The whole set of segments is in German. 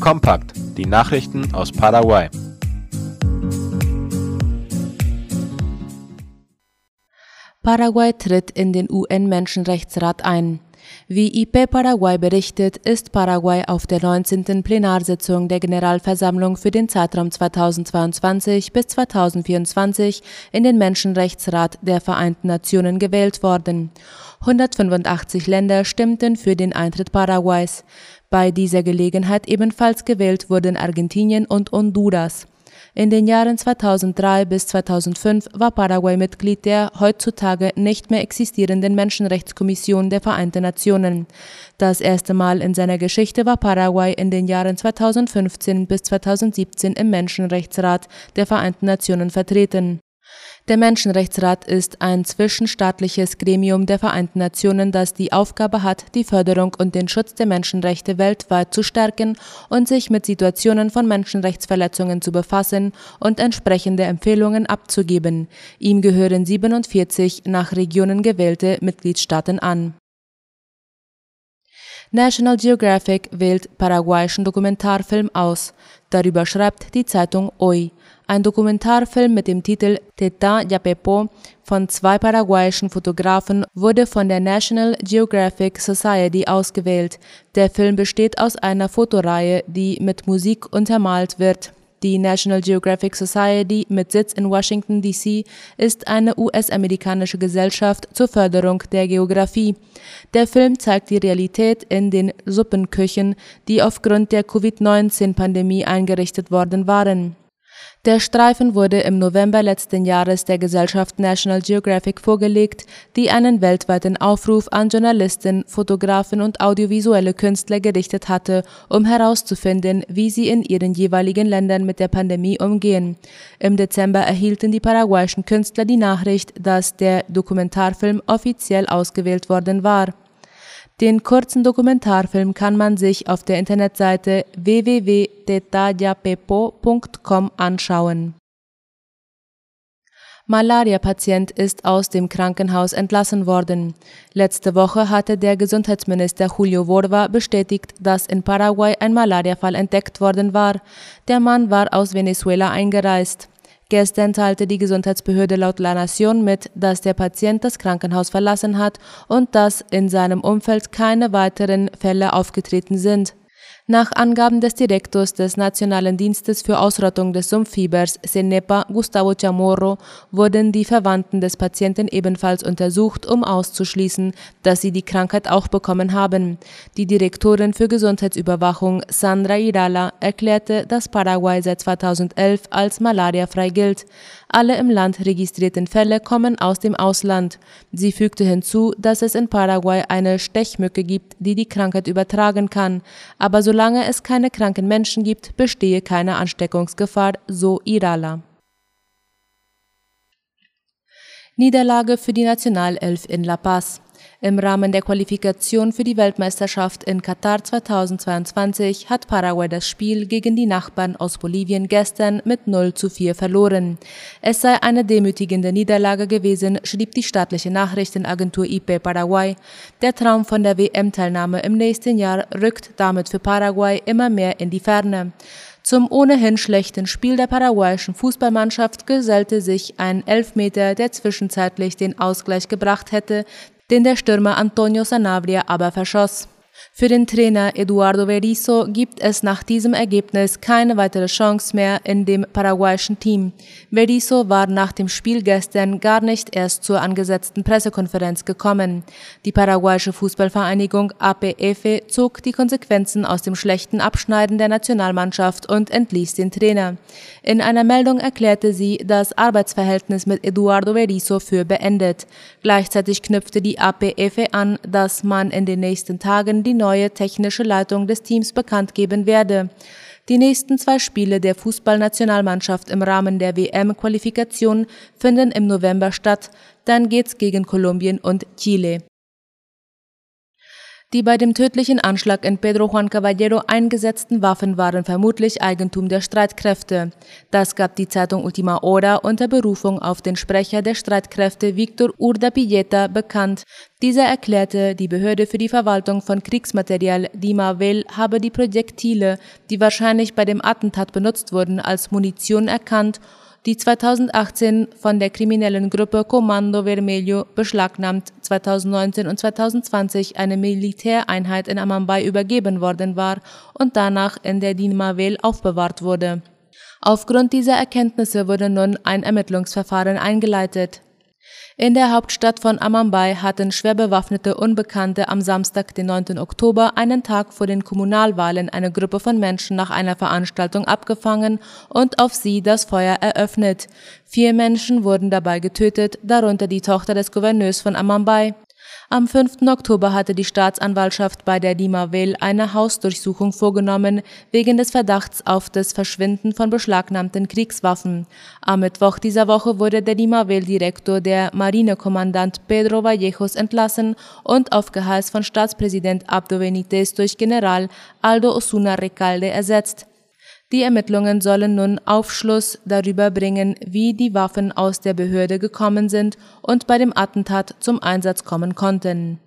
Kompakt, die Nachrichten aus Paraguay. Paraguay tritt in den UN-Menschenrechtsrat ein. Wie IP Paraguay berichtet, ist Paraguay auf der 19. Plenarsitzung der Generalversammlung für den Zeitraum 2022 bis 2024 in den Menschenrechtsrat der Vereinten Nationen gewählt worden. 185 Länder stimmten für den Eintritt Paraguays. Bei dieser Gelegenheit ebenfalls gewählt wurden Argentinien und Honduras. In den Jahren 2003 bis 2005 war Paraguay Mitglied der heutzutage nicht mehr existierenden Menschenrechtskommission der Vereinten Nationen. Das erste Mal in seiner Geschichte war Paraguay in den Jahren 2015 bis 2017 im Menschenrechtsrat der Vereinten Nationen vertreten. Der Menschenrechtsrat ist ein zwischenstaatliches Gremium der Vereinten Nationen, das die Aufgabe hat, die Förderung und den Schutz der Menschenrechte weltweit zu stärken und sich mit Situationen von Menschenrechtsverletzungen zu befassen und entsprechende Empfehlungen abzugeben. Ihm gehören 47 nach Regionen gewählte Mitgliedstaaten an. National Geographic wählt paraguayischen Dokumentarfilm aus. Darüber schreibt die Zeitung Hoy. Ein Dokumentarfilm mit dem Titel Teta Yapepo von zwei paraguayischen Fotografen wurde von der National Geographic Society ausgewählt. Der Film besteht aus einer Fotoreihe, die mit Musik untermalt wird. Die National Geographic Society mit Sitz in Washington, D.C. ist eine US-amerikanische Gesellschaft zur Förderung der Geographie. Der Film zeigt die Realität in den Suppenküchen, die aufgrund der Covid-19-Pandemie eingerichtet worden waren. Der Streifen wurde im November letzten Jahres der Gesellschaft National Geographic vorgelegt, die einen weltweiten Aufruf an Journalisten, Fotografen und audiovisuelle Künstler gerichtet hatte, um herauszufinden, wie sie in ihren jeweiligen Ländern mit der Pandemie umgehen. Im Dezember erhielten die paraguayischen Künstler die Nachricht, dass der Dokumentarfilm offiziell ausgewählt worden war. Den kurzen Dokumentarfilm kann man sich auf der Internetseite www.detallapepo.com anschauen. Malaria-Patient ist aus dem Krankenhaus entlassen worden. Letzte Woche hatte der Gesundheitsminister Julio Borba bestätigt, dass in Paraguay ein Malariafall entdeckt worden war. Der Mann war aus Venezuela eingereist. Gestern teilte die Gesundheitsbehörde laut La Nación mit, dass der Patient das Krankenhaus verlassen hat und dass in seinem Umfeld keine weiteren Fälle aufgetreten sind. Nach Angaben des Direktors des Nationalen Dienstes für Ausrottung des Sumpffiebers, CENEPA, Gustavo Chamorro, wurden die Verwandten des Patienten ebenfalls untersucht, um auszuschließen, dass sie die Krankheit auch bekommen haben. Die Direktorin für Gesundheitsüberwachung, Sandra Irala, erklärte, dass Paraguay seit 2011 als malariafrei gilt. Alle im Land registrierten Fälle kommen aus dem Ausland. Sie fügte hinzu, dass es in Paraguay eine Stechmücke gibt, die die Krankheit übertragen kann. Aber solange es keine kranken Menschen gibt, bestehe keine Ansteckungsgefahr, so Irala. Niederlage für die Nationalelf in La Paz. Im Rahmen der Qualifikation für die Weltmeisterschaft in Katar 2022 hat Paraguay das Spiel gegen die Nachbarn aus Bolivien gestern mit 0 zu 4 verloren. Es sei eine demütigende Niederlage gewesen, schrieb die staatliche Nachrichtenagentur IP Paraguay. Der Traum von der WM-Teilnahme im nächsten Jahr rückt damit für Paraguay immer mehr in die Ferne. Zum ohnehin schlechten Spiel der paraguayischen Fußballmannschaft gesellte sich ein Elfmeter, der zwischenzeitlich den Ausgleich gebracht hätte, den der Stürmer Antonio Sanabria aber verschoss. Für den Trainer Eduardo Berizzo gibt es nach diesem Ergebnis keine weitere Chance mehr in dem paraguayischen Team. Berizzo war nach dem Spiel gestern gar nicht erst zur angesetzten Pressekonferenz gekommen. Die paraguayische Fußballvereinigung APF zog die Konsequenzen aus dem schlechten Abschneiden der Nationalmannschaft und entließ den Trainer. In einer Meldung erklärte sie das Arbeitsverhältnis mit Eduardo Berizzo für beendet. Gleichzeitig knüpfte die APF an, dass man in den nächsten Tagen die neue technische Leitung des Teams bekannt geben werde. Die nächsten zwei Spiele der Fußballnationalmannschaft im Rahmen der WM-Qualifikation finden im November statt. Dann geht's gegen Kolumbien und Chile. Die bei dem tödlichen Anschlag in Pedro Juan Caballero eingesetzten Waffen waren vermutlich Eigentum der Streitkräfte. Das gab die Zeitung Ultima Hora unter Berufung auf den Sprecher der Streitkräfte Victor Urdapilleta bekannt. Dieser erklärte, die Behörde für die Verwaltung von Kriegsmaterial, DIMAVEL, habe die Projektile, die wahrscheinlich bei dem Attentat benutzt wurden, als Munition erkannt die 2018 von der kriminellen Gruppe Comando Vermelho beschlagnahmt 2019 und 2020 eine Militäreinheit in Amambay übergeben worden war und danach in der Dinmavel aufbewahrt wurde. Aufgrund dieser Erkenntnisse wurde nun ein Ermittlungsverfahren eingeleitet. In der Hauptstadt von Amambay hatten schwer bewaffnete Unbekannte am Samstag, den 9. Oktober, einen Tag vor den Kommunalwahlen eine Gruppe von Menschen nach einer Veranstaltung abgefangen und auf sie das Feuer eröffnet. Vier Menschen wurden dabei getötet, darunter die Tochter des Gouverneurs von Amambay. Am 5. Oktober hatte die Staatsanwaltschaft bei der Dimawel eine Hausdurchsuchung vorgenommen, wegen des Verdachts auf das Verschwinden von beschlagnahmten Kriegswaffen. Am Mittwoch dieser Woche wurde der Dimawel-Direktor, der Marinekommandant Pedro Vallejos, entlassen und auf Geheiß von Staatspräsident Abdo Benitez durch General Aldo Osuna Recalde ersetzt. Die Ermittlungen sollen nun Aufschluss darüber bringen, wie die Waffen aus der Behörde gekommen sind und bei dem Attentat zum Einsatz kommen konnten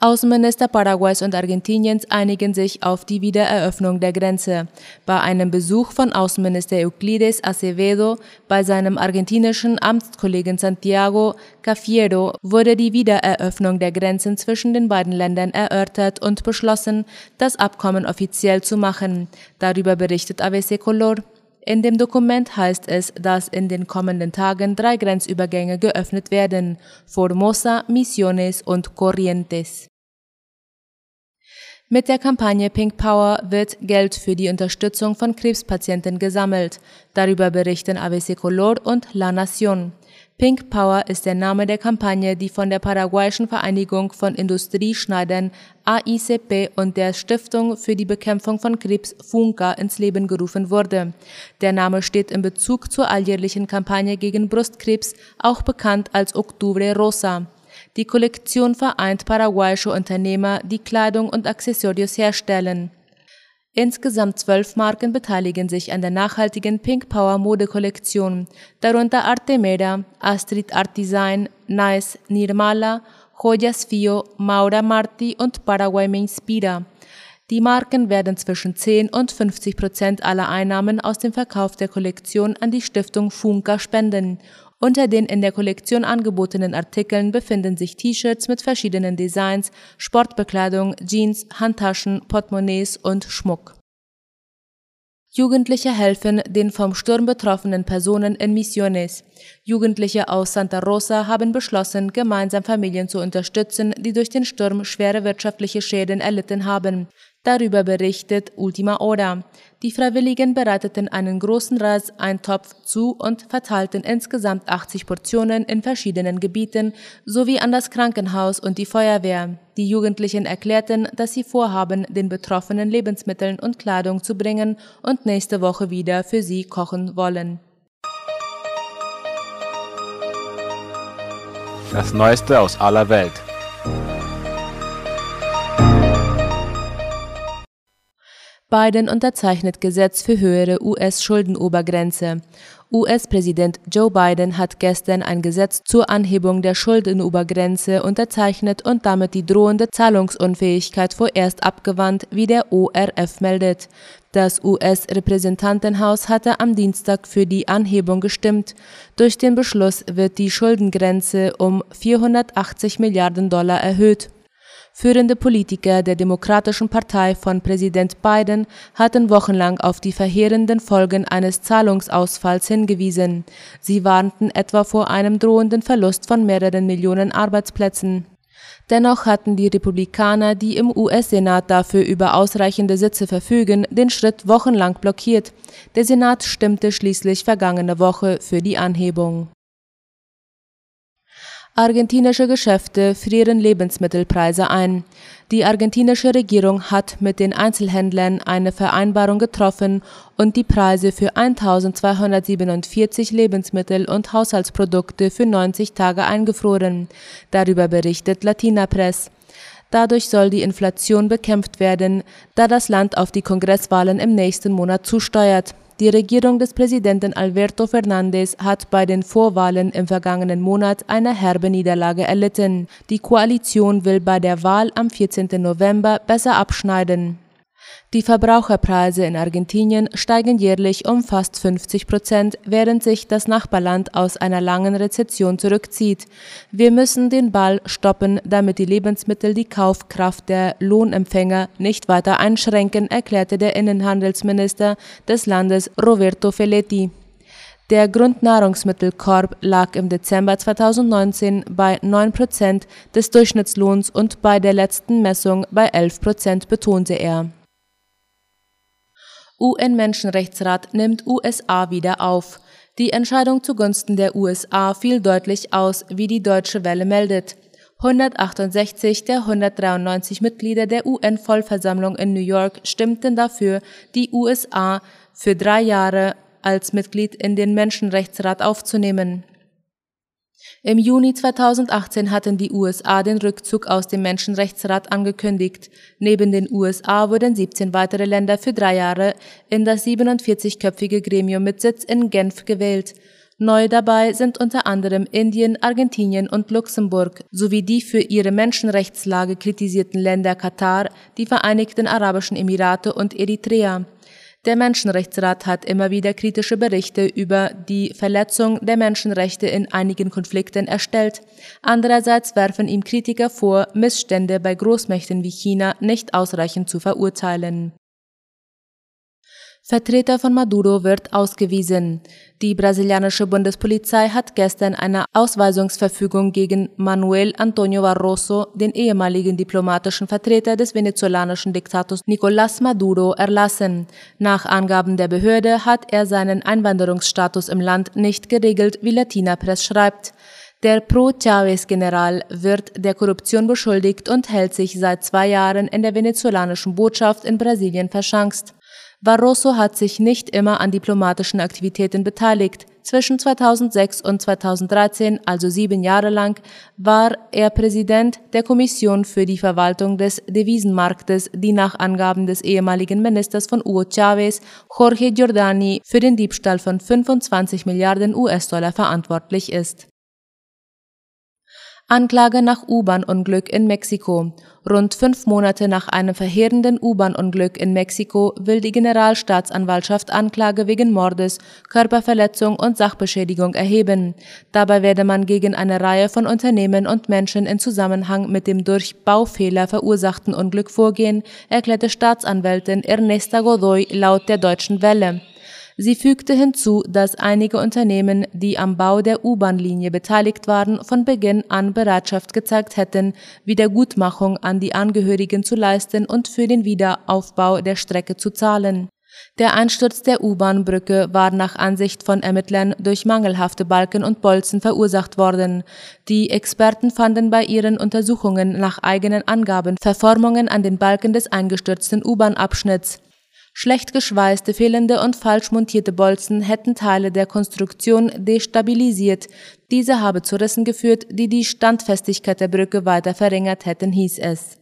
Außenminister Paraguays und Argentiniens einigen sich auf die Wiedereröffnung der Grenze. Bei einem Besuch von Außenminister Euclides Acevedo bei seinem argentinischen Amtskollegen Santiago Cafiero wurde die Wiedereröffnung der Grenzen zwischen den beiden Ländern erörtert und beschlossen, das Abkommen offiziell zu machen. Darüber berichtet ABC Color. In dem Dokument heißt es, dass in den kommenden Tagen drei Grenzübergänge geöffnet werden, Formosa, Misiones und Corrientes. Mit der Kampagne Pink Power wird Geld für die Unterstützung von Krebspatienten gesammelt. Darüber berichten ABC Color und La Nación. Pink Power ist der Name der Kampagne, die von der paraguayischen Vereinigung von Industrieschneidern AICP und der Stiftung für die Bekämpfung von Krebs FUNCA ins Leben gerufen wurde. Der Name steht in Bezug zur alljährlichen Kampagne gegen Brustkrebs, auch bekannt als Octubre Rosa. Die Kollektion vereint paraguayische Unternehmer, die Kleidung und Accessorios herstellen. Insgesamt zwölf Marken beteiligen sich an der nachhaltigen Pink Power Modekollektion, darunter Artemeda, Astrid Art Design, Nice, Nirmala, Joyas Fio, Maura Marti und Paraguay Me Inspira. Die Marken werden zwischen 10 und 50 Prozent aller Einnahmen aus dem Verkauf der Kollektion an die Stiftung Funka spenden unter den in der Kollektion angebotenen Artikeln befinden sich T-Shirts mit verschiedenen Designs, Sportbekleidung, Jeans, Handtaschen, Portemonnaies und Schmuck. Jugendliche helfen den vom Sturm betroffenen Personen in Misiones. Jugendliche aus Santa Rosa haben beschlossen, gemeinsam Familien zu unterstützen, die durch den Sturm schwere wirtschaftliche Schäden erlitten haben. Darüber berichtet Ultima Hora. Die Freiwilligen bereiteten einen großen Reiseintopf zu und verteilten insgesamt 80 Portionen in verschiedenen Gebieten sowie an das Krankenhaus und die Feuerwehr. Die Jugendlichen erklärten, dass sie vorhaben, den Betroffenen Lebensmitteln und Kleidung zu bringen und nächste Woche wieder für sie kochen wollen. Das Neueste aus aller Welt. Biden unterzeichnet Gesetz für höhere US-Schuldenobergrenze. US-Präsident Joe Biden hat gestern ein Gesetz zur Anhebung der Schuldenobergrenze unterzeichnet und damit die drohende Zahlungsunfähigkeit vorerst abgewandt, wie der ORF meldet. Das US-Repräsentantenhaus hatte am Dienstag für die Anhebung gestimmt. Durch den Beschluss wird die Schuldengrenze um 480 Milliarden Dollar erhöht. Führende Politiker der Demokratischen Partei von Präsident Biden hatten wochenlang auf die verheerenden Folgen eines Zahlungsausfalls hingewiesen. Sie warnten etwa vor einem drohenden Verlust von mehreren Millionen Arbeitsplätzen. Dennoch hatten die Republikaner, die im US-Senat dafür über ausreichende Sitze verfügen, den Schritt wochenlang blockiert. Der Senat stimmte schließlich vergangene Woche für die Anhebung Argentinische Geschäfte frieren Lebensmittelpreise ein. Die argentinische Regierung hat mit den Einzelhändlern eine Vereinbarung getroffen und die Preise für 1247 Lebensmittel und Haushaltsprodukte für 90 Tage eingefroren. Darüber berichtet Latina Press. Dadurch soll die Inflation bekämpft werden, da das Land auf die Kongresswahlen im nächsten Monat zusteuert. Die Regierung des Präsidenten Alberto Fernandez hat bei den Vorwahlen im vergangenen Monat eine herbe Niederlage erlitten. Die Koalition will bei der Wahl am 14. November besser abschneiden. Die Verbraucherpreise in Argentinien steigen jährlich um fast 50 Prozent, während sich das Nachbarland aus einer langen Rezession zurückzieht. Wir müssen den Ball stoppen, damit die Lebensmittel die Kaufkraft der Lohnempfänger nicht weiter einschränken, erklärte der Innenhandelsminister des Landes Roberto Felletti. Der Grundnahrungsmittelkorb lag im Dezember 2019 bei 9 Prozent des Durchschnittslohns und bei der letzten Messung bei 11 Prozent, betonte er. UN-Menschenrechtsrat nimmt USA wieder auf. Die Entscheidung zugunsten der USA fiel deutlich aus, wie die Deutsche Welle meldet. 168 der 193 Mitglieder der UN-Vollversammlung in New York stimmten dafür, die USA für drei Jahre als Mitglied in den Menschenrechtsrat aufzunehmen. Im Juni 2018 hatten die USA den Rückzug aus dem Menschenrechtsrat angekündigt. Neben den USA wurden 17 weitere Länder für drei Jahre in das 47-köpfige Gremium mit Sitz in Genf gewählt. Neu dabei sind unter anderem Indien, Argentinien und Luxemburg sowie die für ihre Menschenrechtslage kritisierten Länder Katar, die Vereinigten Arabischen Emirate und Eritrea. Der Menschenrechtsrat hat immer wieder kritische Berichte über die Verletzung der Menschenrechte in einigen Konflikten erstellt. Andererseits werfen ihm Kritiker vor, Missstände bei Großmächten wie China nicht ausreichend zu verurteilen. Vertreter von Maduro wird ausgewiesen. Die brasilianische Bundespolizei hat gestern eine Ausweisungsverfügung gegen Manuel Antonio Barroso, den ehemaligen diplomatischen Vertreter des venezolanischen Diktators Nicolás Maduro, erlassen. Nach Angaben der Behörde hat er seinen Einwanderungsstatus im Land nicht geregelt, wie Latina Press schreibt. Der Pro-Chavez-General wird der Korruption beschuldigt und hält sich seit zwei Jahren in der venezolanischen Botschaft in Brasilien verschanzt. Barroso hat sich nicht immer an diplomatischen Aktivitäten beteiligt. Zwischen 2006 und 2013, also sieben Jahre lang, war er Präsident der Kommission für die Verwaltung des Devisenmarktes, die nach Angaben des ehemaligen Ministers von Hugo Chavez, Jorge Giordani, für den Diebstahl von 25 Milliarden US-Dollar verantwortlich ist. Anklage nach U-Bahn-Unglück in Mexiko. Rund fünf Monate nach einem verheerenden U-Bahn-Unglück in Mexiko will die Generalstaatsanwaltschaft Anklage wegen Mordes, Körperverletzung und Sachbeschädigung erheben. Dabei werde man gegen eine Reihe von Unternehmen und Menschen in Zusammenhang mit dem durch Baufehler verursachten Unglück vorgehen, erklärte Staatsanwältin Ernesta Godoy laut der Deutschen Welle. Sie fügte hinzu, dass einige Unternehmen, die am Bau der U-Bahn-Linie beteiligt waren, von Beginn an Bereitschaft gezeigt hätten, Wiedergutmachung an die Angehörigen zu leisten und für den Wiederaufbau der Strecke zu zahlen. Der Einsturz der U-Bahn-Brücke war nach Ansicht von Ermittlern durch mangelhafte Balken und Bolzen verursacht worden. Die Experten fanden bei ihren Untersuchungen nach eigenen Angaben Verformungen an den Balken des eingestürzten U-Bahn-Abschnitts. Schlecht geschweißte, fehlende und falsch montierte Bolzen hätten Teile der Konstruktion destabilisiert. Diese habe zu Rissen geführt, die die Standfestigkeit der Brücke weiter verringert hätten, hieß es